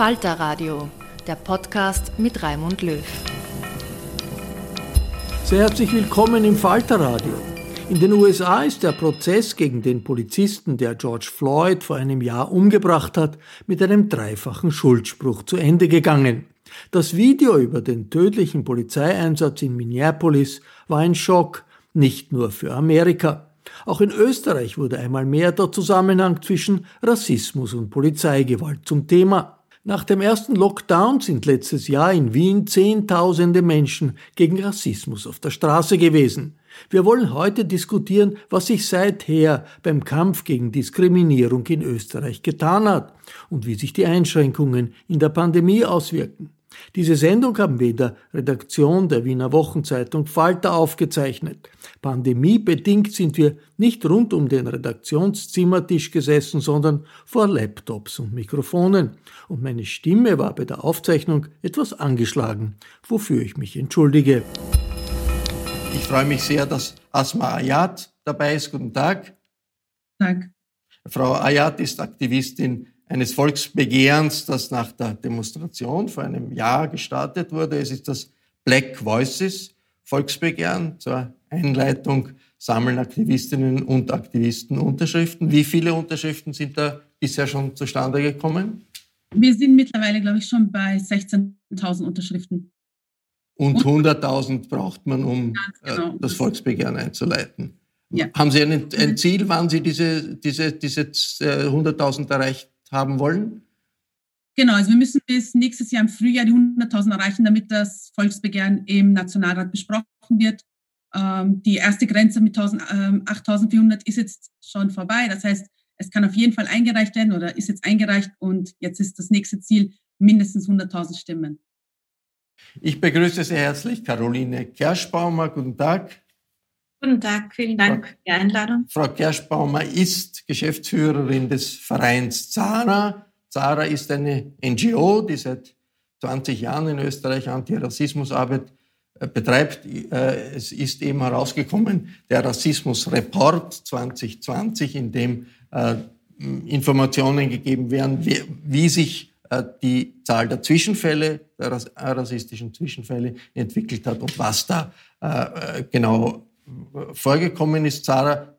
Falter Radio, der Podcast mit Raimund Löw. Sehr herzlich willkommen im Falter Radio. In den USA ist der Prozess gegen den Polizisten, der George Floyd vor einem Jahr umgebracht hat, mit einem dreifachen Schuldspruch zu Ende gegangen. Das Video über den tödlichen Polizeieinsatz in Minneapolis war ein Schock, nicht nur für Amerika. Auch in Österreich wurde einmal mehr der Zusammenhang zwischen Rassismus und Polizeigewalt zum Thema. Nach dem ersten Lockdown sind letztes Jahr in Wien Zehntausende Menschen gegen Rassismus auf der Straße gewesen. Wir wollen heute diskutieren, was sich seither beim Kampf gegen Diskriminierung in Österreich getan hat und wie sich die Einschränkungen in der Pandemie auswirken. Diese Sendung haben wir in der Redaktion der Wiener Wochenzeitung Falter aufgezeichnet. Pandemiebedingt sind wir nicht rund um den Redaktionszimmertisch gesessen, sondern vor Laptops und Mikrofonen. Und meine Stimme war bei der Aufzeichnung etwas angeschlagen, wofür ich mich entschuldige. Ich freue mich sehr, dass Asma Ayat dabei ist. Guten Tag. Tag. Frau Ayat ist Aktivistin eines Volksbegehrens, das nach der Demonstration vor einem Jahr gestartet wurde. Es ist das Black Voices Volksbegehren zur Einleitung sammeln Aktivistinnen und Aktivisten Unterschriften. Wie viele Unterschriften sind da bisher schon zustande gekommen? Wir sind mittlerweile, glaube ich, schon bei 16.000 Unterschriften. Und 100.000 braucht man, um äh, genau. das Volksbegehren einzuleiten. Ja. Haben Sie ein, ein Ziel, wann Sie diese, diese, diese 100.000 äh, erreicht haben wollen? Genau, also wir müssen bis nächstes Jahr im Frühjahr die 100.000 erreichen, damit das Volksbegehren im Nationalrat besprochen wird. Ähm, die erste Grenze mit 8.400 ähm, ist jetzt schon vorbei. Das heißt, es kann auf jeden Fall eingereicht werden oder ist jetzt eingereicht und jetzt ist das nächste Ziel mindestens 100.000 Stimmen. Ich begrüße sehr herzlich Caroline Kerschbaumer. Guten Tag. Guten Tag, vielen Dank für die Einladung. Frau Kerschbaumer ist Geschäftsführerin des Vereins Zara. Zara ist eine NGO, die seit 20 Jahren in Österreich Antirassismusarbeit äh, betreibt. Äh, es ist eben herausgekommen der Rassismusreport 2020, in dem äh, Informationen gegeben werden, wie, sich die Zahl der Zwischenfälle, der rassistischen Zwischenfälle entwickelt hat und was da genau vorgekommen ist. Zara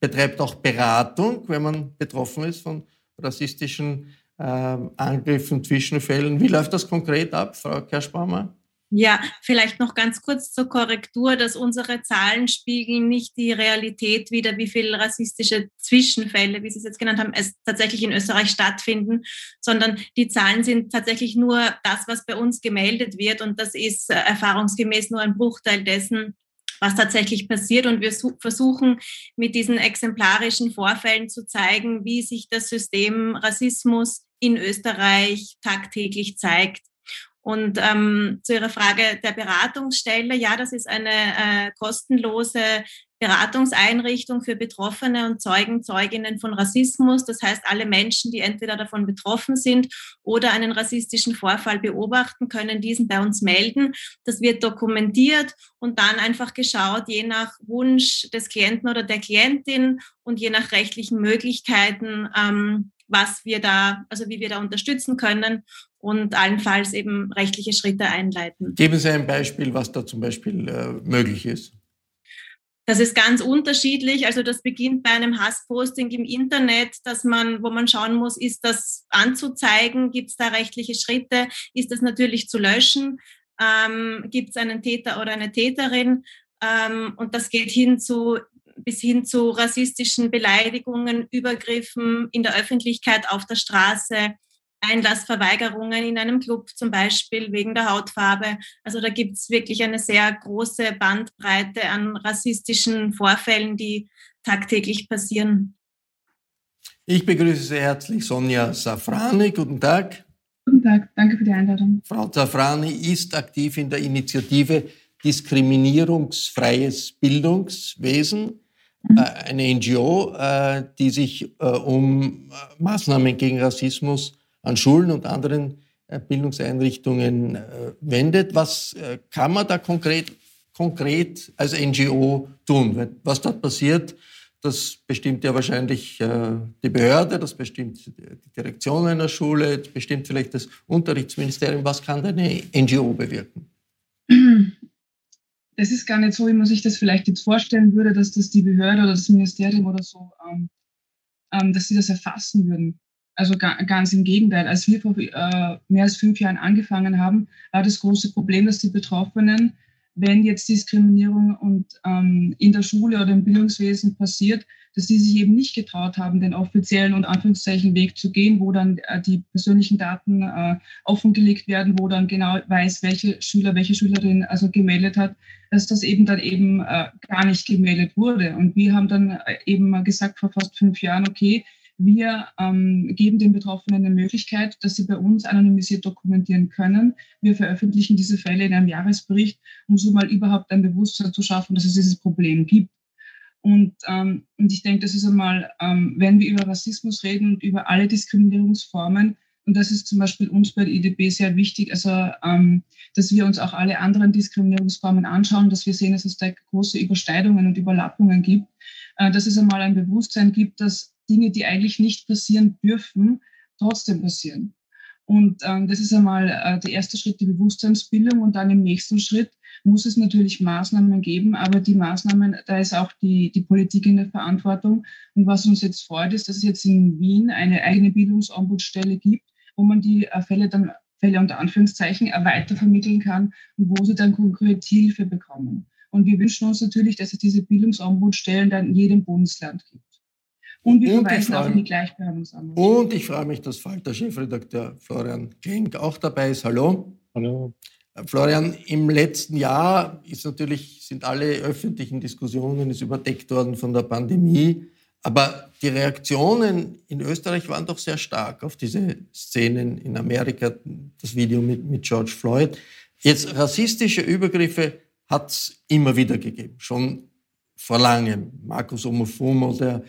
betreibt auch Beratung, wenn man betroffen ist von rassistischen äh, Angriffen, Zwischenfällen. Wie läuft das konkret ab, Frau Kerschbaumer? Ja, vielleicht noch ganz kurz zur Korrektur, dass unsere Zahlen spiegeln nicht die Realität wider, wie viele rassistische Zwischenfälle, wie Sie es jetzt genannt haben, es tatsächlich in Österreich stattfinden, sondern die Zahlen sind tatsächlich nur das, was bei uns gemeldet wird und das ist äh, erfahrungsgemäß nur ein Bruchteil dessen, was tatsächlich passiert. Und wir versuchen mit diesen exemplarischen Vorfällen zu zeigen, wie sich das System Rassismus in Österreich tagtäglich zeigt. Und ähm, zu Ihrer Frage der Beratungsstelle, ja, das ist eine äh, kostenlose Beratungseinrichtung für Betroffene und Zeugen, Zeuginnen von Rassismus. Das heißt, alle Menschen, die entweder davon betroffen sind oder einen rassistischen Vorfall beobachten, können diesen bei uns melden. Das wird dokumentiert und dann einfach geschaut, je nach Wunsch des Klienten oder der Klientin und je nach rechtlichen Möglichkeiten, ähm, was wir da, also wie wir da unterstützen können und allenfalls eben rechtliche Schritte einleiten. Geben Sie ein Beispiel, was da zum Beispiel äh, möglich ist. Das ist ganz unterschiedlich. Also das beginnt bei einem Hassposting im Internet, dass man, wo man schauen muss, ist das anzuzeigen, gibt es da rechtliche Schritte, ist das natürlich zu löschen, ähm, gibt es einen Täter oder eine Täterin ähm, und das geht hin zu bis hin zu rassistischen Beleidigungen, Übergriffen in der Öffentlichkeit auf der Straße, Einlassverweigerungen in einem Club zum Beispiel wegen der Hautfarbe. Also da gibt es wirklich eine sehr große Bandbreite an rassistischen Vorfällen, die tagtäglich passieren. Ich begrüße sehr herzlich Sonja Safrani. Guten Tag. Guten Tag, danke für die Einladung. Frau Safrani ist aktiv in der Initiative Diskriminierungsfreies Bildungswesen, mhm. Äh, eine NGO, äh, die sich äh, um Maßnahmen gegen Rassismus an Schulen und anderen Bildungseinrichtungen wendet. Was kann man da konkret, konkret als NGO tun? Was dort passiert, das bestimmt ja wahrscheinlich die Behörde, das bestimmt die Direktion einer Schule, das bestimmt vielleicht das Unterrichtsministerium. Was kann eine NGO bewirken? Das ist gar nicht so, wie man sich das vielleicht jetzt vorstellen würde, dass das die Behörde oder das Ministerium oder so, ähm, ähm, dass sie das erfassen würden. Also ganz im Gegenteil. Als wir vor äh, mehr als fünf Jahren angefangen haben, war das große Problem, dass die Betroffenen, wenn jetzt Diskriminierung und ähm, in der Schule oder im Bildungswesen passiert, dass die sich eben nicht getraut haben, den offiziellen und Anführungszeichen Weg zu gehen, wo dann äh, die persönlichen Daten äh, offengelegt werden, wo dann genau weiß, welche Schüler, welche Schülerin also gemeldet hat, dass das eben dann eben äh, gar nicht gemeldet wurde. Und wir haben dann äh, eben gesagt vor fast fünf Jahren, okay, wir ähm, geben den Betroffenen eine Möglichkeit, dass sie bei uns anonymisiert dokumentieren können. Wir veröffentlichen diese Fälle in einem Jahresbericht, um so mal überhaupt ein Bewusstsein zu schaffen, dass es dieses Problem gibt. Und, ähm, und ich denke, das ist einmal, ähm, wenn wir über Rassismus reden und über alle Diskriminierungsformen, und das ist zum Beispiel uns bei der IDB sehr wichtig, also ähm, dass wir uns auch alle anderen Diskriminierungsformen anschauen, dass wir sehen, dass es da große Überschneidungen und Überlappungen gibt, äh, dass es einmal ein Bewusstsein gibt, dass Dinge, die eigentlich nicht passieren dürfen, trotzdem passieren. Und ähm, das ist einmal äh, der erste Schritt, die Bewusstseinsbildung. Und dann im nächsten Schritt muss es natürlich Maßnahmen geben, aber die Maßnahmen, da ist auch die, die Politik in der Verantwortung. Und was uns jetzt freut, ist, dass es jetzt in Wien eine eigene Bildungsombudsstelle gibt, wo man die äh, Fälle dann Fälle unter Anführungszeichen weitervermitteln kann und wo sie dann konkret Hilfe bekommen. Und wir wünschen uns natürlich, dass es diese Bildungsombudsstellen dann in jedem Bundesland gibt. Und wir verweisen auch in die Gleichbehandlungsanwendung. Und ich freue mich, dass Falter-Chefredakteur Florian Klenk auch dabei ist. Hallo. Hallo. Äh, Florian, im letzten Jahr ist natürlich, sind alle öffentlichen Diskussionen ist überdeckt worden von der Pandemie. Aber die Reaktionen in Österreich waren doch sehr stark auf diese Szenen in Amerika, das Video mit, mit George Floyd. Jetzt rassistische Übergriffe hat es immer wieder gegeben, schon vor langem. Markus Omofumo, der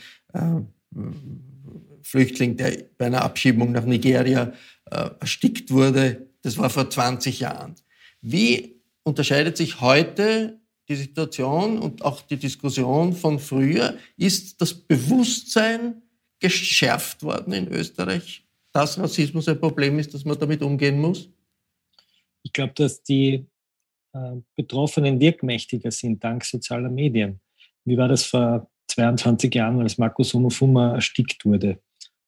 Flüchtling, der bei einer Abschiebung nach Nigeria äh, erstickt wurde. Das war vor 20 Jahren. Wie unterscheidet sich heute die Situation und auch die Diskussion von früher? Ist das Bewusstsein geschärft worden in Österreich, dass Rassismus ein Problem ist, dass man damit umgehen muss? Ich glaube, dass die äh, Betroffenen wirkmächtiger sind dank sozialer Medien. Wie war das vor 22 Jahren, als Markus Homofuma erstickt wurde,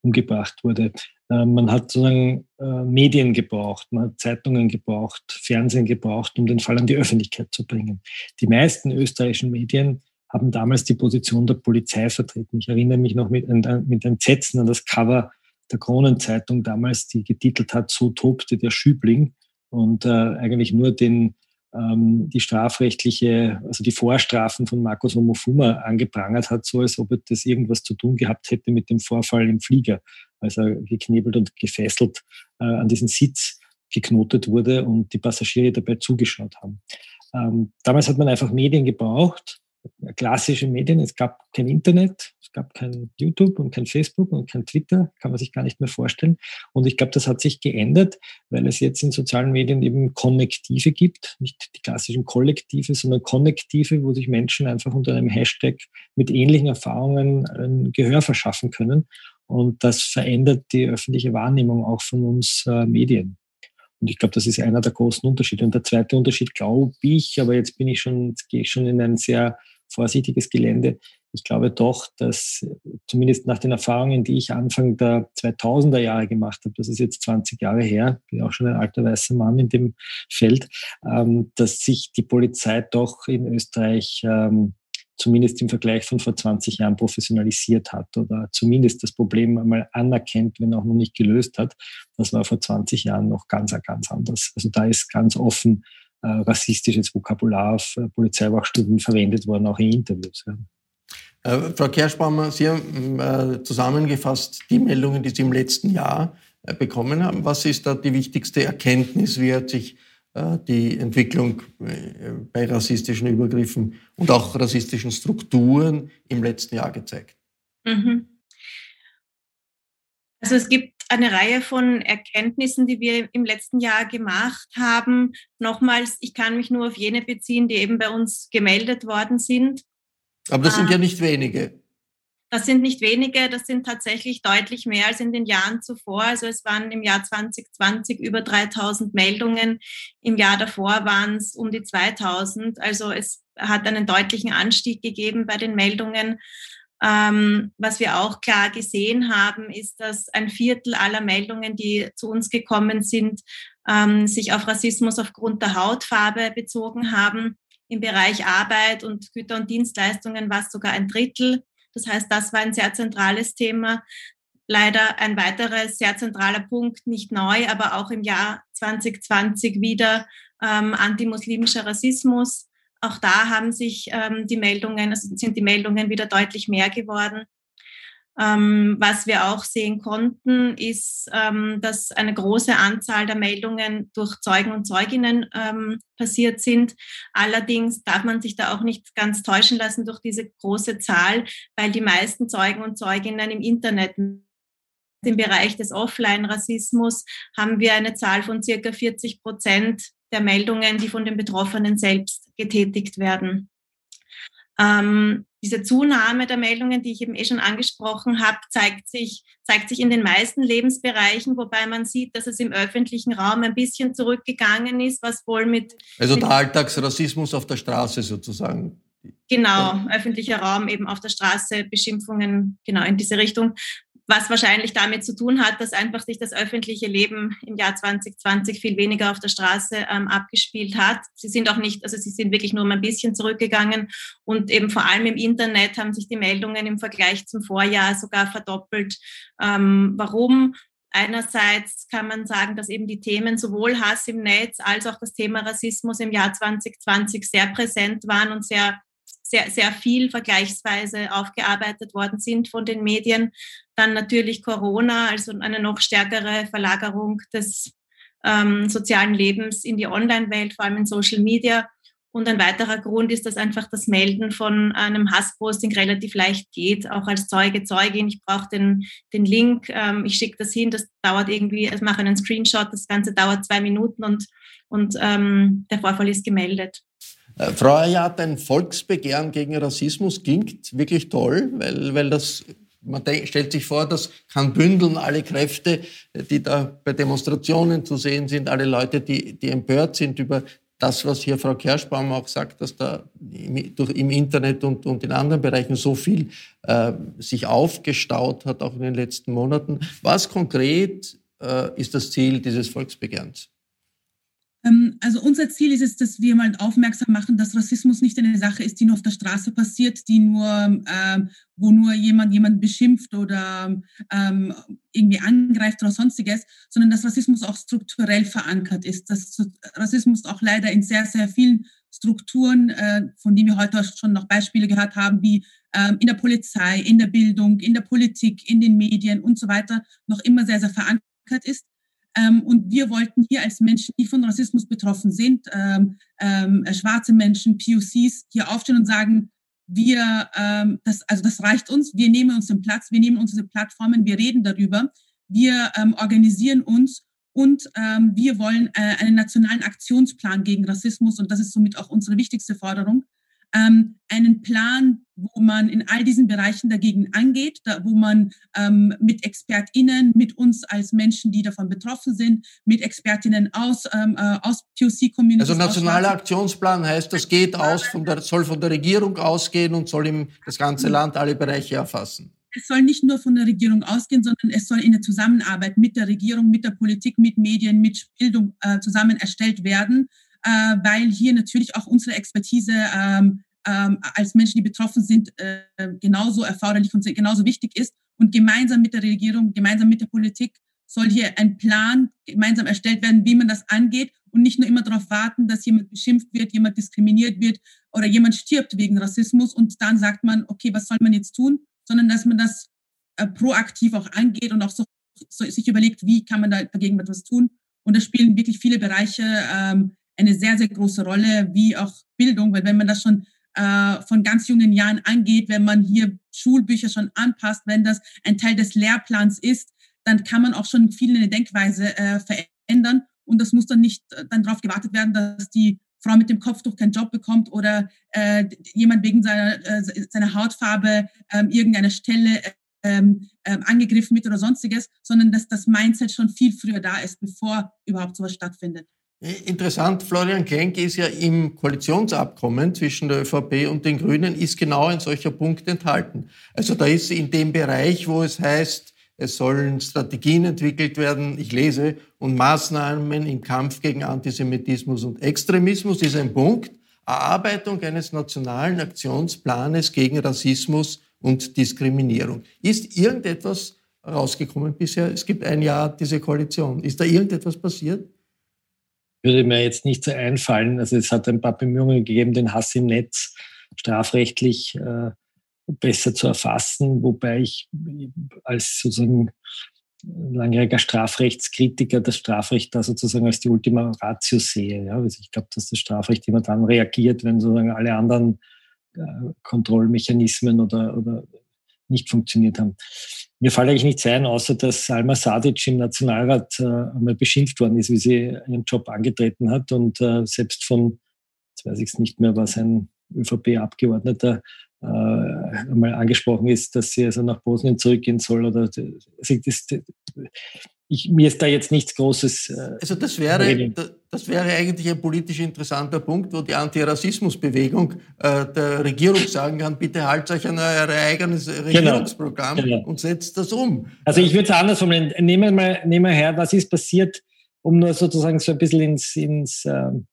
umgebracht wurde. Äh, man hat sozusagen äh, Medien gebraucht, man hat Zeitungen gebraucht, Fernsehen gebraucht, um den Fall an die Öffentlichkeit zu bringen. Die meisten österreichischen Medien haben damals die Position der Polizei vertreten. Ich erinnere mich noch mit, mit Entsetzen an das Cover der Kronenzeitung damals, die getitelt hat, so tobte der Schübling und äh, eigentlich nur den, die strafrechtliche, also die Vorstrafen von Markus Homofuma angeprangert hat, so als ob das irgendwas zu tun gehabt hätte mit dem Vorfall im Flieger, als er geknebelt und gefesselt äh, an diesen Sitz geknotet wurde und die Passagiere dabei zugeschaut haben. Ähm, damals hat man einfach Medien gebraucht, klassische Medien. Es gab kein Internet, es gab kein YouTube und kein Facebook und kein Twitter, kann man sich gar nicht mehr vorstellen. Und ich glaube, das hat sich geändert, weil es jetzt in sozialen Medien eben Konnektive gibt, nicht die klassischen Kollektive, sondern Konnektive, wo sich Menschen einfach unter einem Hashtag mit ähnlichen Erfahrungen ein Gehör verschaffen können. Und das verändert die öffentliche Wahrnehmung auch von uns äh, Medien. Und ich glaube, das ist einer der großen Unterschiede. Und der zweite Unterschied, glaube ich, aber jetzt bin ich schon, gehe ich schon in ein sehr vorsichtiges Gelände. Ich glaube doch, dass zumindest nach den Erfahrungen, die ich Anfang der 2000er Jahre gemacht habe, das ist jetzt 20 Jahre her, bin auch schon ein alter weißer Mann in dem Feld, ähm, dass sich die Polizei doch in Österreich ähm, zumindest im Vergleich von vor 20 Jahren professionalisiert hat oder zumindest das Problem einmal anerkennt, wenn auch noch nicht gelöst hat. Das war vor 20 Jahren noch ganz, ganz anders. Also da ist ganz offen äh, rassistisches Vokabular auf äh, Polizeiwachstuben verwendet worden, auch in Interviews. Ja. Äh, Frau Kerschbaumer, Sie haben äh, zusammengefasst die Meldungen, die Sie im letzten Jahr äh, bekommen haben. Was ist da die wichtigste Erkenntnis? Wie hat sich äh, die Entwicklung bei rassistischen Übergriffen und auch rassistischen Strukturen im letzten Jahr gezeigt? Mhm. Also es gibt eine Reihe von Erkenntnissen, die wir im letzten Jahr gemacht haben. Nochmals, ich kann mich nur auf jene beziehen, die eben bei uns gemeldet worden sind. Aber das sind ja ähm, nicht wenige. Das sind nicht wenige, das sind tatsächlich deutlich mehr als in den Jahren zuvor. Also es waren im Jahr 2020 über 3000 Meldungen, im Jahr davor waren es um die 2000. Also es hat einen deutlichen Anstieg gegeben bei den Meldungen. Ähm, was wir auch klar gesehen haben, ist, dass ein Viertel aller Meldungen, die zu uns gekommen sind, ähm, sich auf Rassismus aufgrund der Hautfarbe bezogen haben. Im Bereich Arbeit und Güter und Dienstleistungen war es sogar ein Drittel. Das heißt, das war ein sehr zentrales Thema. Leider ein weiterer sehr zentraler Punkt, nicht neu, aber auch im Jahr 2020 wieder ähm, antimuslimischer Rassismus. Auch da haben sich ähm, die Meldungen, also sind die Meldungen wieder deutlich mehr geworden. Ähm, was wir auch sehen konnten, ist, ähm, dass eine große Anzahl der Meldungen durch Zeugen und Zeuginnen ähm, passiert sind. Allerdings darf man sich da auch nicht ganz täuschen lassen durch diese große Zahl, weil die meisten Zeugen und Zeuginnen im Internet im Bereich des Offline-Rassismus haben wir eine Zahl von circa 40 Prozent der Meldungen, die von den Betroffenen selbst getätigt werden. Ähm, diese Zunahme der Meldungen, die ich eben eh schon angesprochen habe, zeigt sich, zeigt sich in den meisten Lebensbereichen, wobei man sieht, dass es im öffentlichen Raum ein bisschen zurückgegangen ist, was wohl mit. Also der Alltagsrassismus auf der Straße sozusagen. Genau, öffentlicher Raum eben auf der Straße, Beschimpfungen, genau in diese Richtung was wahrscheinlich damit zu tun hat, dass einfach sich das öffentliche Leben im Jahr 2020 viel weniger auf der Straße ähm, abgespielt hat. Sie sind auch nicht, also sie sind wirklich nur ein bisschen zurückgegangen und eben vor allem im Internet haben sich die Meldungen im Vergleich zum Vorjahr sogar verdoppelt. Ähm, warum? Einerseits kann man sagen, dass eben die Themen sowohl Hass im Netz als auch das Thema Rassismus im Jahr 2020 sehr präsent waren und sehr sehr, sehr viel vergleichsweise aufgearbeitet worden sind von den Medien. Dann natürlich Corona, also eine noch stärkere Verlagerung des ähm, sozialen Lebens in die Online-Welt, vor allem in Social Media. Und ein weiterer Grund ist, dass einfach das Melden von einem Hassposting relativ leicht geht, auch als Zeuge, Zeugin. Ich brauche den, den Link, ähm, ich schicke das hin, das dauert irgendwie, ich mache einen Screenshot, das Ganze dauert zwei Minuten und, und ähm, der Vorfall ist gemeldet. Äh, Frau Ayat, ein Volksbegehren gegen Rassismus klingt wirklich toll, weil, weil das, man stellt sich vor, das kann bündeln alle Kräfte, die da bei Demonstrationen zu sehen sind, alle Leute, die, die empört sind über das, was hier Frau Kerschbaum auch sagt, dass da im Internet und, und in anderen Bereichen so viel äh, sich aufgestaut hat, auch in den letzten Monaten. Was konkret äh, ist das Ziel dieses Volksbegehrens? Ähm, also unser Ziel ist es, dass wir mal aufmerksam machen, dass Rassismus nicht eine Sache ist, die nur auf der Straße passiert, die nur, äh, wo nur jemand jemand beschimpft oder ähm, irgendwie angreift oder sonstiges, sondern dass Rassismus auch strukturell verankert ist, dass Rassismus auch leider in sehr, sehr vielen Strukturen, äh, von denen wir heute schon noch Beispiele gehört haben, wie ähm, in der Polizei, in der Bildung, in der Politik, in den Medien und so weiter, noch immer sehr, sehr verankert ist ähm, und wir wollten hier als Menschen, die von Rassismus betroffen sind, ähm, ähm, äh, schwarze Menschen, POCs, hier aufstehen und sagen, wir, ähm, das, also das reicht uns, wir nehmen uns den Platz, wir nehmen unsere Plattformen, wir reden darüber, wir ähm, organisieren uns und ähm, wir wollen äh, einen nationalen Aktionsplan gegen Rassismus und das ist somit auch unsere wichtigste Forderung, ähm, einen Plan, wo man in all diesen Bereichen dagegen angeht, da, wo man ähm, mit ExpertInnen, mit uns als Menschen, die davon betroffen sind, mit ExpertInnen aus, ähm, äh, aus POC-Communities. Also nationaler Aktionsplan heißt, das geht aus, von der, soll von der Regierung ausgehen und soll im, das ganze mhm. Land alle Bereiche erfassen. Es soll nicht nur von der Regierung ausgehen, sondern es soll in der Zusammenarbeit mit der Regierung, mit der Politik, mit Medien, mit Bildung äh, zusammen erstellt werden äh, weil hier natürlich auch unsere Expertise ähm, ähm, als Menschen, die betroffen sind, äh, genauso erforderlich und genauso wichtig ist. Und gemeinsam mit der Regierung, gemeinsam mit der Politik soll hier ein Plan gemeinsam erstellt werden, wie man das angeht und nicht nur immer darauf warten, dass jemand beschimpft wird, jemand diskriminiert wird oder jemand stirbt wegen Rassismus und dann sagt man, okay, was soll man jetzt tun, sondern dass man das äh, proaktiv auch angeht und auch so, so, sich überlegt, wie kann man da dagegen etwas tun. Und da spielen wirklich viele Bereiche ähm, eine sehr, sehr große Rolle, wie auch Bildung, weil wenn man das schon äh, von ganz jungen Jahren angeht, wenn man hier Schulbücher schon anpasst, wenn das ein Teil des Lehrplans ist, dann kann man auch schon viel in der Denkweise äh, verändern und das muss dann nicht äh, dann darauf gewartet werden, dass die Frau mit dem Kopftuch keinen Job bekommt oder äh, jemand wegen seiner, äh, seiner Hautfarbe äh, irgendeiner Stelle ähm, äh, angegriffen wird oder sonstiges, sondern dass das Mindset schon viel früher da ist, bevor überhaupt sowas stattfindet. Interessant, Florian Klenk ist ja im Koalitionsabkommen zwischen der ÖVP und den Grünen ist genau ein solcher Punkt enthalten. Also da ist in dem Bereich, wo es heißt, es sollen Strategien entwickelt werden, ich lese, und Maßnahmen im Kampf gegen Antisemitismus und Extremismus ist ein Punkt, Erarbeitung eines nationalen Aktionsplanes gegen Rassismus und Diskriminierung. Ist irgendetwas rausgekommen bisher? Es gibt ein Jahr diese Koalition. Ist da irgendetwas passiert? Würde mir jetzt nicht so einfallen. Also es hat ein paar Bemühungen gegeben, den Hass im Netz strafrechtlich äh, besser zu erfassen, wobei ich als sozusagen langjähriger Strafrechtskritiker das Strafrecht da sozusagen als die Ultima Ratio sehe. Ja? Also ich glaube, dass das Strafrecht immer dann reagiert, wenn sozusagen alle anderen äh, Kontrollmechanismen oder, oder nicht funktioniert haben. Mir fällt eigentlich nichts ein, außer dass Salma Sadic im Nationalrat äh, einmal beschimpft worden ist, wie sie ihren Job angetreten hat und äh, selbst von, jetzt weiß ich es nicht mehr, was ein ÖVP-Abgeordneter äh, einmal angesprochen ist, dass sie also nach Bosnien zurückgehen soll oder also das, ich, mir ist da jetzt nichts Großes. Äh, also das wäre, das wäre eigentlich ein politisch interessanter Punkt, wo die Antirassismusbewegung äh, der Regierung sagen kann, bitte haltet euch an euer eigenes genau. Regierungsprogramm genau. Genau. und setzt das um. Also ich würde es anders formulieren. Nehmen wir mal, nehmen wir her, was ist passiert, um nur sozusagen so ein bisschen ins, ins ähm,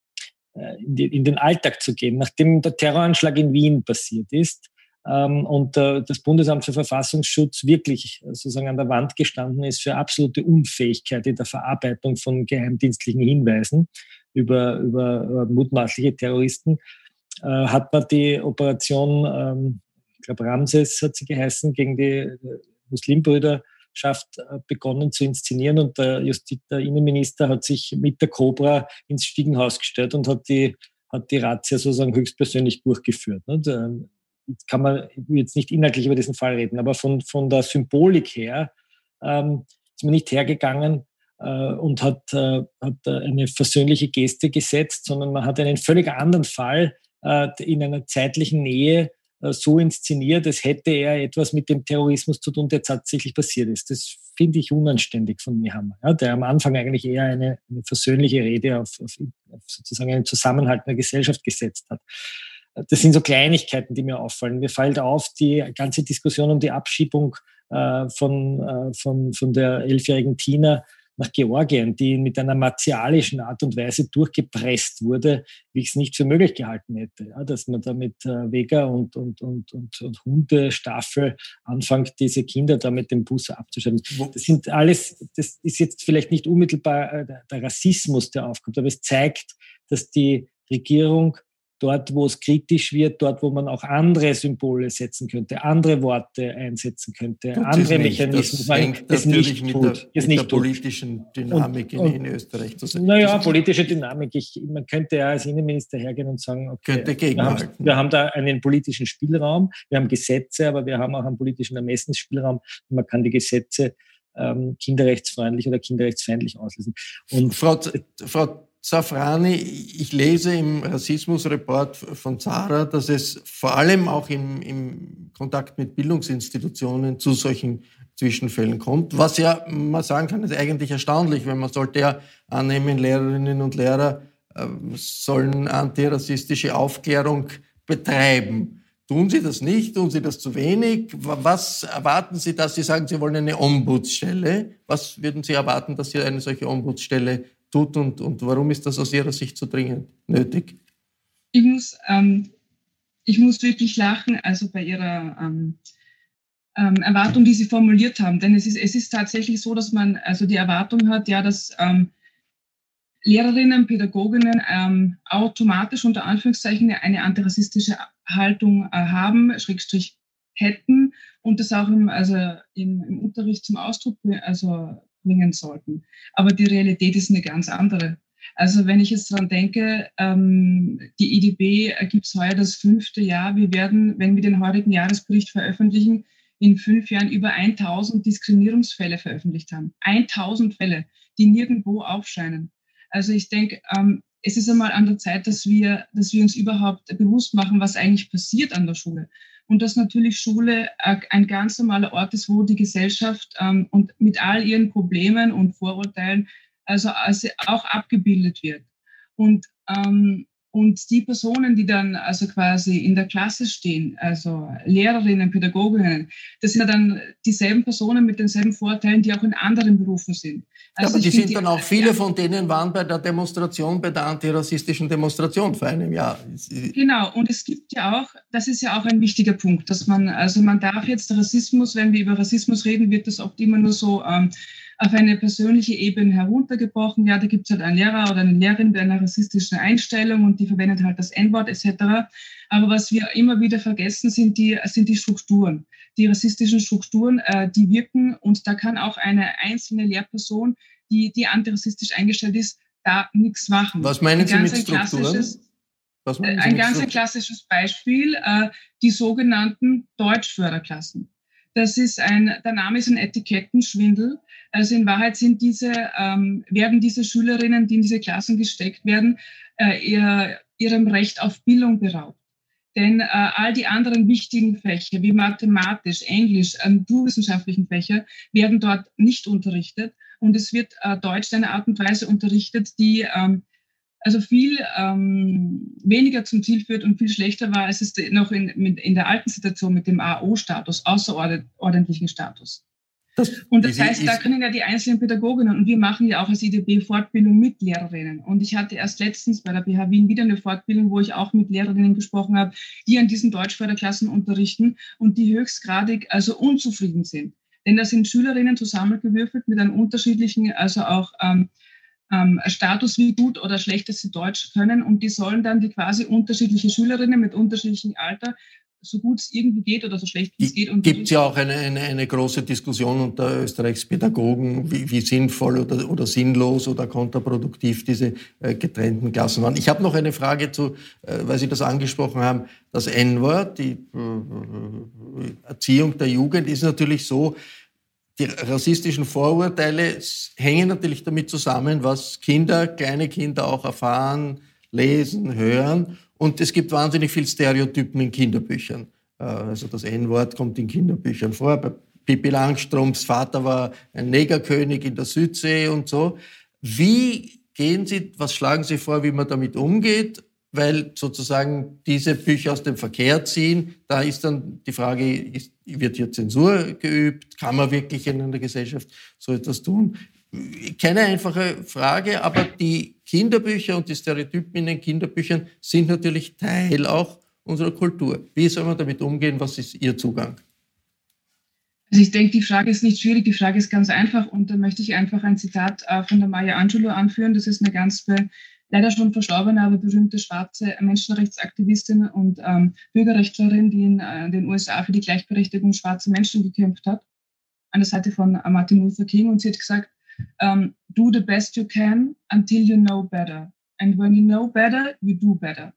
äh, in, die, in den Alltag zu gehen. Nachdem der Terroranschlag in Wien passiert ist, und äh, das Bundesamt für Verfassungsschutz wirklich sozusagen an der Wand gestanden ist für absolute Unfähigkeit in der Verarbeitung von geheimdienstlichen Hinweisen über, über mutmaßliche Terroristen, äh, hat man die Operation, ähm, ich glaube Ramses hat sie geheißen, gegen die äh, Muslimbrüderschaft begonnen zu inszenieren und der, Justiz der Innenminister hat sich mit der Cobra ins Stiegenhaus gestellt und hat die, hat die Razzia sozusagen höchstpersönlich durchgeführt. Und, ähm, kann man jetzt nicht inhaltlich über diesen Fall reden, aber von, von der Symbolik her ähm, ist man nicht hergegangen äh, und hat, äh, hat eine versöhnliche Geste gesetzt, sondern man hat einen völlig anderen Fall äh, in einer zeitlichen Nähe äh, so inszeniert, als hätte er etwas mit dem Terrorismus zu tun, der tatsächlich passiert ist. Das finde ich unanständig von Nehammer, ja, der am Anfang eigentlich eher eine, eine versöhnliche Rede auf, auf, auf sozusagen einen Zusammenhalt in der Gesellschaft gesetzt hat. Das sind so Kleinigkeiten, die mir auffallen. Mir fällt auf die ganze Diskussion um die Abschiebung äh, von, äh, von, von der elfjährigen Tina nach Georgien, die mit einer martialischen Art und Weise durchgepresst wurde, wie ich es nicht für möglich gehalten hätte. Ja, dass man da mit äh, Vega und, und, und, und, und Hundestaffel anfängt, diese Kinder da mit dem Bus abzuschalten. Das sind alles, das ist jetzt vielleicht nicht unmittelbar äh, der Rassismus, der aufkommt, aber es zeigt, dass die Regierung dort, wo es kritisch wird, dort, wo man auch andere Symbole setzen könnte, andere Worte einsetzen könnte, tut andere Mechanismen, das hängt es nicht mit tut, der, mit der politischen Dynamik und, in, in, Österreich. Das, naja, politische Dynamik. Ich, man könnte ja als Innenminister hergehen und sagen, okay, wir haben, wir haben, da einen politischen Spielraum, wir haben Gesetze, aber wir haben auch einen politischen Ermessensspielraum. Man kann die Gesetze ähm, kinderrechtsfreundlich oder kinderrechtsfeindlich auslösen. Und Frau, Frau Safrani, ich lese im Rassismusreport von Zara, dass es vor allem auch im, im, Kontakt mit Bildungsinstitutionen zu solchen Zwischenfällen kommt, was ja man sagen kann, ist eigentlich erstaunlich, weil man sollte ja annehmen, Lehrerinnen und Lehrer äh, sollen antirassistische Aufklärung betreiben. Tun Sie das nicht? Tun Sie das zu wenig? Was erwarten Sie, dass Sie sagen, Sie wollen eine Ombudsstelle? Was würden Sie erwarten, dass Sie eine solche Ombudsstelle tut und, und warum ist das aus Ihrer Sicht so dringend nötig? Ich muss, ähm, ich muss wirklich lachen, also bei Ihrer ähm, ähm, Erwartung, die Sie formuliert haben. Denn es ist, es ist tatsächlich so, dass man also die Erwartung hat, ja, dass ähm, Lehrerinnen, Pädagoginnen ähm, automatisch unter Anführungszeichen eine antirassistische Haltung äh, haben, Schrägstrich hätten und das auch im, also im, im Unterricht zum Ausdruck also bringen sollten. Aber die Realität ist eine ganz andere. Also wenn ich jetzt daran denke, ähm, die IDB gibt es heuer das fünfte Jahr. Wir werden, wenn wir den heutigen Jahresbericht veröffentlichen, in fünf Jahren über 1000 Diskriminierungsfälle veröffentlicht haben. 1000 Fälle, die nirgendwo aufscheinen. Also ich denke, ähm, es ist einmal an der Zeit, dass wir, dass wir uns überhaupt bewusst machen, was eigentlich passiert an der Schule und dass natürlich Schule ein ganz normaler Ort ist, wo die Gesellschaft ähm, und mit all ihren Problemen und Vorurteilen also, also auch abgebildet wird. Und ähm, und die Personen, die dann also quasi in der Klasse stehen, also Lehrerinnen, Pädagoginnen, das sind ja dann dieselben Personen mit denselben Vorteilen, die auch in anderen Berufen sind. Also ja, aber die sind dann auch, viele von denen waren bei der Demonstration, bei der antirassistischen Demonstration vor einem Jahr. Genau, und es gibt ja auch, das ist ja auch ein wichtiger Punkt, dass man, also man darf jetzt Rassismus, wenn wir über Rassismus reden, wird das oft immer nur so ähm, auf eine persönliche Ebene heruntergebrochen. Ja, da gibt es halt einen Lehrer oder eine Lehrerin mit einer rassistischen Einstellung und die verwendet halt das N-Wort etc. Aber was wir immer wieder vergessen, sind die, sind die Strukturen. Die rassistischen Strukturen, äh, die wirken und da kann auch eine einzelne Lehrperson, die, die antirassistisch eingestellt ist, da nichts machen. Was meinen Sie mit Strukturen? ein ganz klassisches Beispiel, äh, die sogenannten Deutschförderklassen. Das ist ein, der Name ist ein Etikettenschwindel. Also in Wahrheit sind diese, ähm, werden diese Schülerinnen, die in diese Klassen gesteckt werden, äh, ihr, ihrem Recht auf Bildung beraubt. Denn äh, all die anderen wichtigen Fächer wie Mathematisch, Englisch, äh, naturwissenschaftlichen Fächer werden dort nicht unterrichtet. Und es wird äh, Deutsch in einer Art und Weise unterrichtet, die ähm, also viel ähm, weniger zum Ziel führt und viel schlechter war, als es noch in, in der alten Situation mit dem AO-Status, außerordentlichen Status. Das, und das heißt, da können ja die einzelnen Pädagoginnen, und wir machen ja auch als IDB Fortbildung mit Lehrerinnen. Und ich hatte erst letztens bei der BH Wien wieder eine Fortbildung, wo ich auch mit Lehrerinnen gesprochen habe, die an diesen Deutschförderklassen unterrichten und die höchstgradig also unzufrieden sind. Denn da sind Schülerinnen zusammengewürfelt mit einem unterschiedlichen, also auch ähm, ähm, Status, wie gut oder schlecht sie Deutsch können. Und die sollen dann die quasi unterschiedliche Schülerinnen mit unterschiedlichem Alter so gut es irgendwie geht oder so schlecht es geht. Gibt es ja auch eine, eine, eine, große Diskussion unter Österreichs Pädagogen, wie, wie sinnvoll oder, oder, sinnlos oder kontraproduktiv diese äh, getrennten Klassen waren. Ich habe noch eine Frage zu, äh, weil Sie das angesprochen haben, das N-Wort, die äh, Erziehung der Jugend ist natürlich so, die rassistischen Vorurteile hängen natürlich damit zusammen, was Kinder, kleine Kinder auch erfahren, lesen, hören. Und es gibt wahnsinnig viel Stereotypen in Kinderbüchern. Äh, also das N-Wort kommt in Kinderbüchern vor. Bei Pippi Langstroms Vater war ein Negerkönig in der Südsee und so. Wie gehen Sie, was schlagen Sie vor, wie man damit umgeht? Weil sozusagen diese Bücher aus dem Verkehr ziehen, da ist dann die Frage, ist, wird hier Zensur geübt? Kann man wirklich in einer Gesellschaft so etwas tun? Keine einfache Frage, aber die Kinderbücher und die Stereotypen in den Kinderbüchern sind natürlich Teil auch unserer Kultur. Wie soll man damit umgehen? Was ist Ihr Zugang? Also ich denke, die Frage ist nicht schwierig, die Frage ist ganz einfach und da möchte ich einfach ein Zitat äh, von der Maya Angelou anführen. Das ist eine ganz leider schon verstorbene, aber berühmte schwarze Menschenrechtsaktivistin und ähm, Bürgerrechtlerin, die in äh, den USA für die Gleichberechtigung schwarzer Menschen gekämpft hat, an der Seite von äh, Martin Luther King. Und sie hat gesagt, um, ähm, do the best you can until you know better. And when you know better, you do better.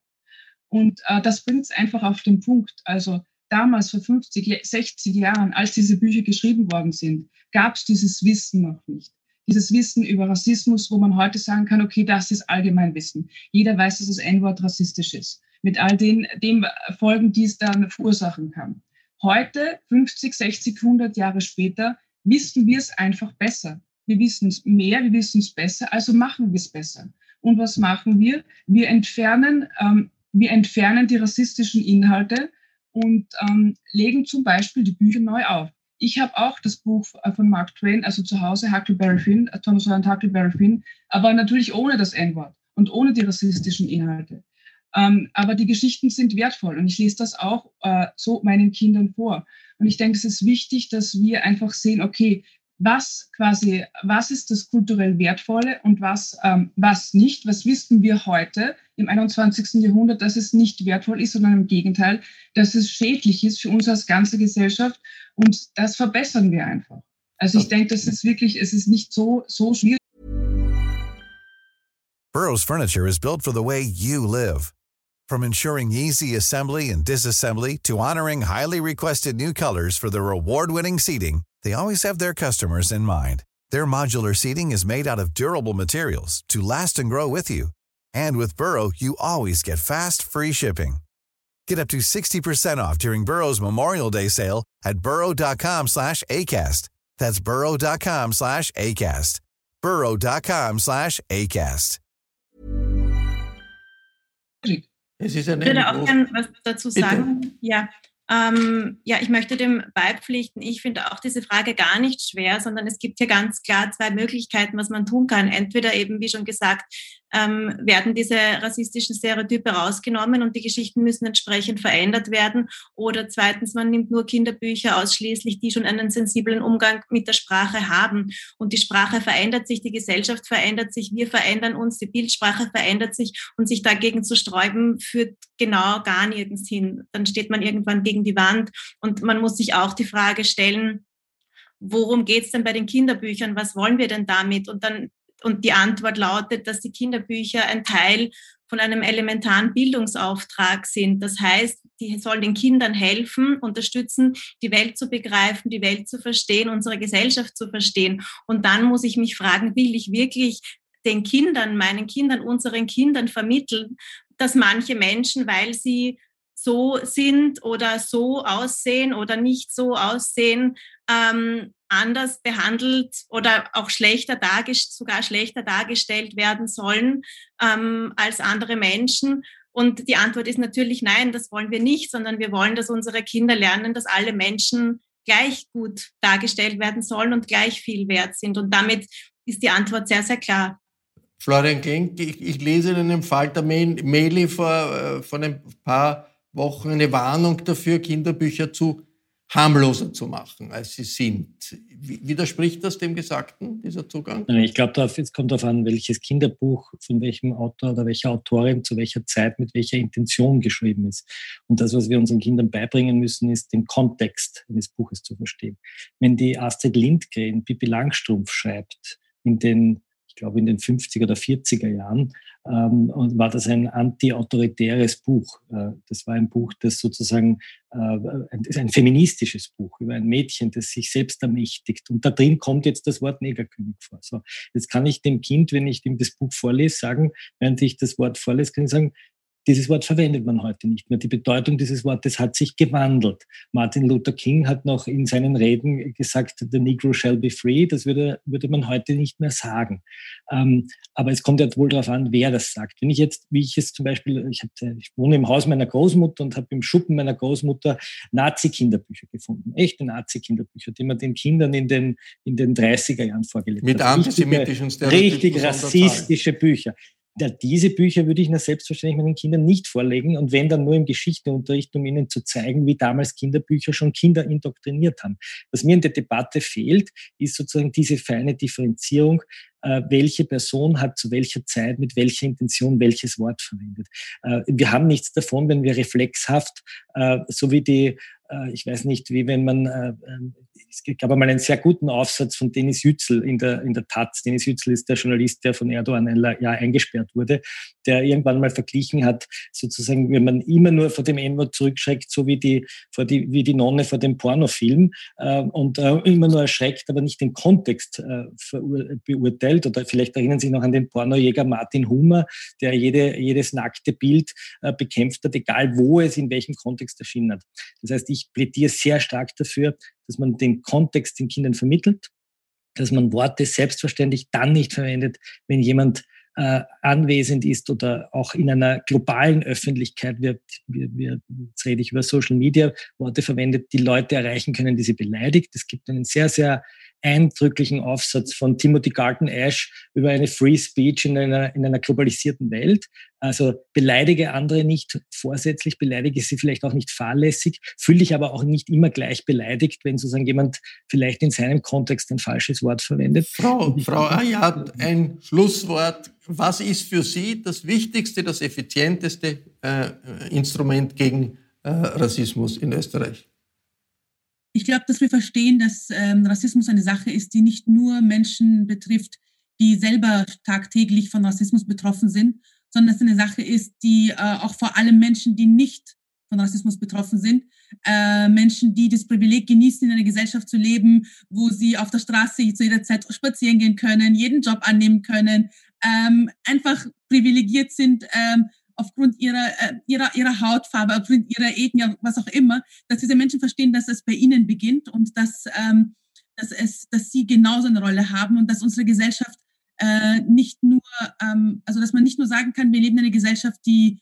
Und äh, das bringt es einfach auf den Punkt. Also damals vor 50, 60 Jahren, als diese Bücher geschrieben worden sind, gab es dieses Wissen noch nicht. Dieses Wissen über Rassismus, wo man heute sagen kann, okay, das ist Allgemeinwissen. Jeder weiß, dass das N-Wort rassistisch ist. Mit all den dem Folgen, die es dann verursachen kann. Heute, 50, 60, 100 Jahre später, wissen wir es einfach besser. Wir wissen es mehr, wir wissen es besser, also machen wir es besser. Und was machen wir? Wir entfernen, ähm, wir entfernen die rassistischen Inhalte und ähm, legen zum Beispiel die Bücher neu auf. Ich habe auch das Buch äh, von Mark Twain, also zu Hause, Huckleberry Finn, äh, Thomas und Huckleberry Finn, aber natürlich ohne das N-Wort und ohne die rassistischen Inhalte. Ähm, aber die Geschichten sind wertvoll und ich lese das auch äh, so meinen Kindern vor. Und ich denke, es ist wichtig, dass wir einfach sehen, okay, was quasi, was ist das kulturell Wertvolle und was, ähm, was nicht? Was wissen wir heute im 21. Jahrhundert, dass es nicht wertvoll ist, sondern im Gegenteil, dass es schädlich ist für uns als ganze Gesellschaft und das verbessern wir einfach. Also ich denke, das ist wirklich, es ist nicht so, so schwierig. Burroughs Furniture is built for the way you live. From ensuring easy assembly and disassembly to honoring highly requested new colors for their award-winning seating, they always have their customers in mind. Their modular seating is made out of durable materials to last and grow with you. And with Burrow, you always get fast, free shipping. Get up to 60% off during Burrow's Memorial Day sale at burrow.com slash ACAST. That's burrow.com slash ACAST. burrow.com slash ACAST. Es ist eine ich würde auch gerne was dazu sagen. Ja, Ähm, ja, ich möchte dem beipflichten. Ich finde auch diese Frage gar nicht schwer, sondern es gibt hier ganz klar zwei Möglichkeiten, was man tun kann. Entweder eben, wie schon gesagt, ähm, werden diese rassistischen Stereotype rausgenommen und die Geschichten müssen entsprechend verändert werden. Oder zweitens, man nimmt nur Kinderbücher ausschließlich, die schon einen sensiblen Umgang mit der Sprache haben. Und die Sprache verändert sich, die Gesellschaft verändert sich, wir verändern uns, die Bildsprache verändert sich und sich dagegen zu sträuben, führt genau gar nirgends hin. Dann steht man irgendwann gegen die Wand und man muss sich auch die Frage stellen, worum geht es denn bei den Kinderbüchern? Was wollen wir denn damit? Und dann und die Antwort lautet, dass die Kinderbücher ein Teil von einem elementaren Bildungsauftrag sind. Das heißt, die sollen den Kindern helfen, unterstützen, die Welt zu begreifen, die Welt zu verstehen, unsere Gesellschaft zu verstehen. Und dann muss ich mich fragen, will ich wirklich den Kindern, meinen Kindern, unseren Kindern vermitteln, dass manche Menschen, weil sie so sind oder so aussehen oder nicht so aussehen, ähm, anders behandelt oder auch schlechter dargestellt, sogar schlechter dargestellt werden sollen ähm, als andere Menschen. Und die Antwort ist natürlich nein, das wollen wir nicht, sondern wir wollen, dass unsere Kinder lernen, dass alle Menschen gleich gut dargestellt werden sollen und gleich viel wert sind. Und damit ist die Antwort sehr, sehr klar. Florian Klenk, ich, ich lese in einem Falter Mail vor, äh, vor ein paar Wochen eine Warnung dafür, Kinderbücher zu harmloser zu machen, als sie sind. Widerspricht das dem Gesagten, dieser Zugang? Ich glaube, es kommt darauf an, welches Kinderbuch von welchem Autor oder welcher Autorin zu welcher Zeit mit welcher Intention geschrieben ist. Und das, was wir unseren Kindern beibringen müssen, ist, den Kontext eines Buches zu verstehen. Wenn die Astrid Lindgren Pippi Langstrumpf schreibt, in den ich glaube in den 50er oder 40er Jahren, ähm, und war das ein anti-autoritäres Buch. Äh, das war ein Buch, das sozusagen äh, ein, ein, feministisches Buch über ein Mädchen, das sich selbst ermächtigt. Und da drin kommt jetzt das Wort Negerkönig vor. So, jetzt kann ich dem Kind, wenn ich ihm das Buch vorlese, sagen, während ich das Wort vorlese, kann ich sagen, Dieses Wort verwendet man heute nicht mehr. Die Bedeutung dieses Wortes hat sich gewandelt. Martin Luther King hat noch in seinen Reden gesagt, the Negro shall be free. Das würde, würde man heute nicht mehr sagen. Ähm, aber es kommt ja wohl darauf an, wer das sagt. Wenn ich jetzt, wie ich es zum Beispiel, ich, hab, ich wohne im Haus meiner Großmutter und habe im Schuppen meiner Großmutter Nazi-Kinderbücher gefunden. Echte Nazi-Kinderbücher, die man den Kindern in den, in den 30er Jahren vorgelegt Mit hat. Mit antisemitischen Stereotypen. Richtig rassistische Bücher. Ja, diese Bücher würde ich na selbstverständlich meinen Kindern nicht vorlegen und wenn dann nur im Geschichteunterricht, um ihnen zu zeigen, wie damals Kinderbücher schon Kinder indoktriniert haben. Was mir in der Debatte fehlt, ist sozusagen diese feine Differenzierung, äh, welche Person hat zu welcher Zeit mit welcher Intention welches Wort verwendet. Äh, wir haben nichts davon, wenn wir reflexhaft, äh, so wie die ich weiß nicht, wie wenn man, äh, ähm, es gab einmal einen sehr guten Aufsatz von Dennis Yücel in der, in der Taz. Dennis Yücel ist der Journalist, der von Erdogan ein Jahr eingesperrt wurde, der irgendwann mal verglichen hat, sozusagen, wenn man immer nur vor dem N-Wort zurückschreckt, so wie die, vor die, wie die Nonne vor dem Pornofilm äh, und äh, immer nur erschreckt, aber nicht den Kontext äh, beurteilt. Oder vielleicht erinnern Sie sich noch an den Pornojäger Martin Hummer, der jede, jedes nackte Bild äh, bekämpft hat, egal wo es in welchem Kontext erschienen hat. Das heißt, ich plädiere sehr stark dafür, dass man den Kontext den Kindern vermittelt, dass man Worte selbstverständlich dann nicht verwendet, wenn jemand äh, anwesend ist oder auch in einer globalen Öffentlichkeit, wir, wir, wir, jetzt rede ich über Social Media, Worte verwendet, die Leute erreichen können, die sie beleidigt. Es gibt einen sehr, sehr eindrücklichen Aufsatz von Timothy Garton Ash über eine Free Speech in einer, in einer globalisierten Welt. Also beleidige andere nicht vorsätzlich, beleidige sie vielleicht auch nicht fahrlässig, fühle dich aber auch nicht immer gleich beleidigt, wenn sozusagen jemand vielleicht in seinem Kontext ein falsches Wort verwendet. Frau, Frau Ayat, ein Schlusswort. Was ist für Sie das wichtigste, das effizienteste äh, Instrument gegen äh, Rassismus in Österreich? Ich glaube, dass wir verstehen, dass ähm, Rassismus eine Sache ist, die nicht nur Menschen betrifft, die selber tagtäglich von Rassismus betroffen sind, sondern es eine Sache ist, die äh, auch vor allem Menschen, die nicht von Rassismus betroffen sind, äh, Menschen, die das Privileg genießen, in einer Gesellschaft zu leben, wo sie auf der Straße zu jeder Zeit spazieren gehen können, jeden Job annehmen können, ähm, einfach privilegiert sind, ähm, aufgrund ihrer, äh, ihrer, ihrer Hautfarbe, aufgrund ihrer Ethnie, was auch immer, dass diese Menschen verstehen, dass es bei ihnen beginnt und dass, ähm, dass, es, dass sie genauso eine Rolle haben und dass unsere Gesellschaft äh, nicht nur, ähm, also dass man nicht nur sagen kann, wir leben in einer Gesellschaft, die,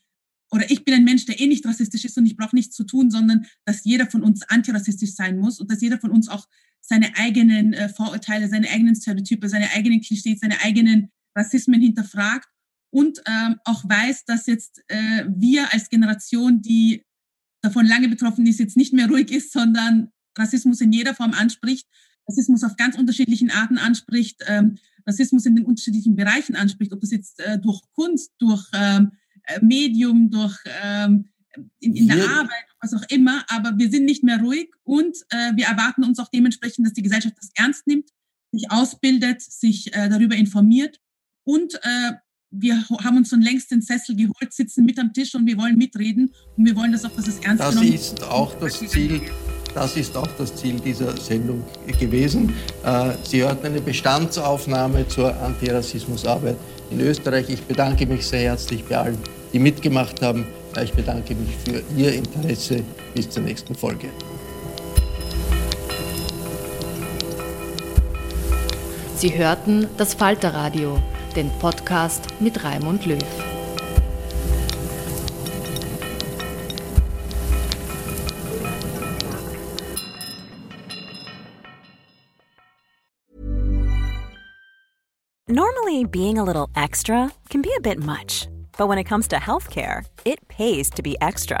oder ich bin ein Mensch, der eh nicht rassistisch ist und ich brauche nichts zu tun, sondern dass jeder von uns antirassistisch sein muss und dass jeder von uns auch seine eigenen äh, Vorurteile, seine eigenen Stereotype, seine eigenen Klischees, seine eigenen Rassismen hinterfragt und ähm, auch weiß, dass jetzt äh, wir als Generation, die davon lange betroffen ist, jetzt nicht mehr ruhig ist, sondern Rassismus in jeder Form anspricht, Rassismus auf ganz unterschiedlichen Arten anspricht, ähm, Rassismus in den unterschiedlichen Bereichen anspricht, ob das jetzt äh, durch Kunst, durch ähm, äh, Medium, durch ähm, in, in der Arbeit, was auch immer, aber wir sind nicht mehr ruhig und äh, wir erwarten uns auch dementsprechend, dass die Gesellschaft das ernst nimmt, sich ausbildet, sich äh, darüber informiert und äh, wir haben uns schon längst den Sessel geholt, sitzen mit am Tisch und wir wollen mitreden und wir wollen das auch, dass es ernst das genommen ist. auch das Ziel. Das ist auch das Ziel dieser Sendung gewesen. Äh, Sie hörten eine Bestandsaufnahme zur Antirassismusarbeit in Österreich. Ich bedanke mich sehr herzlich bei allen, die mitgemacht haben. Ich bedanke mich für Ihr Interesse. Bis zur nächsten Folge. Sie hörten das Falterradio den Podcast mit Raimund Löw. Normally, being a little extra can be a bit much, but when it comes to healthcare, it pays to be extra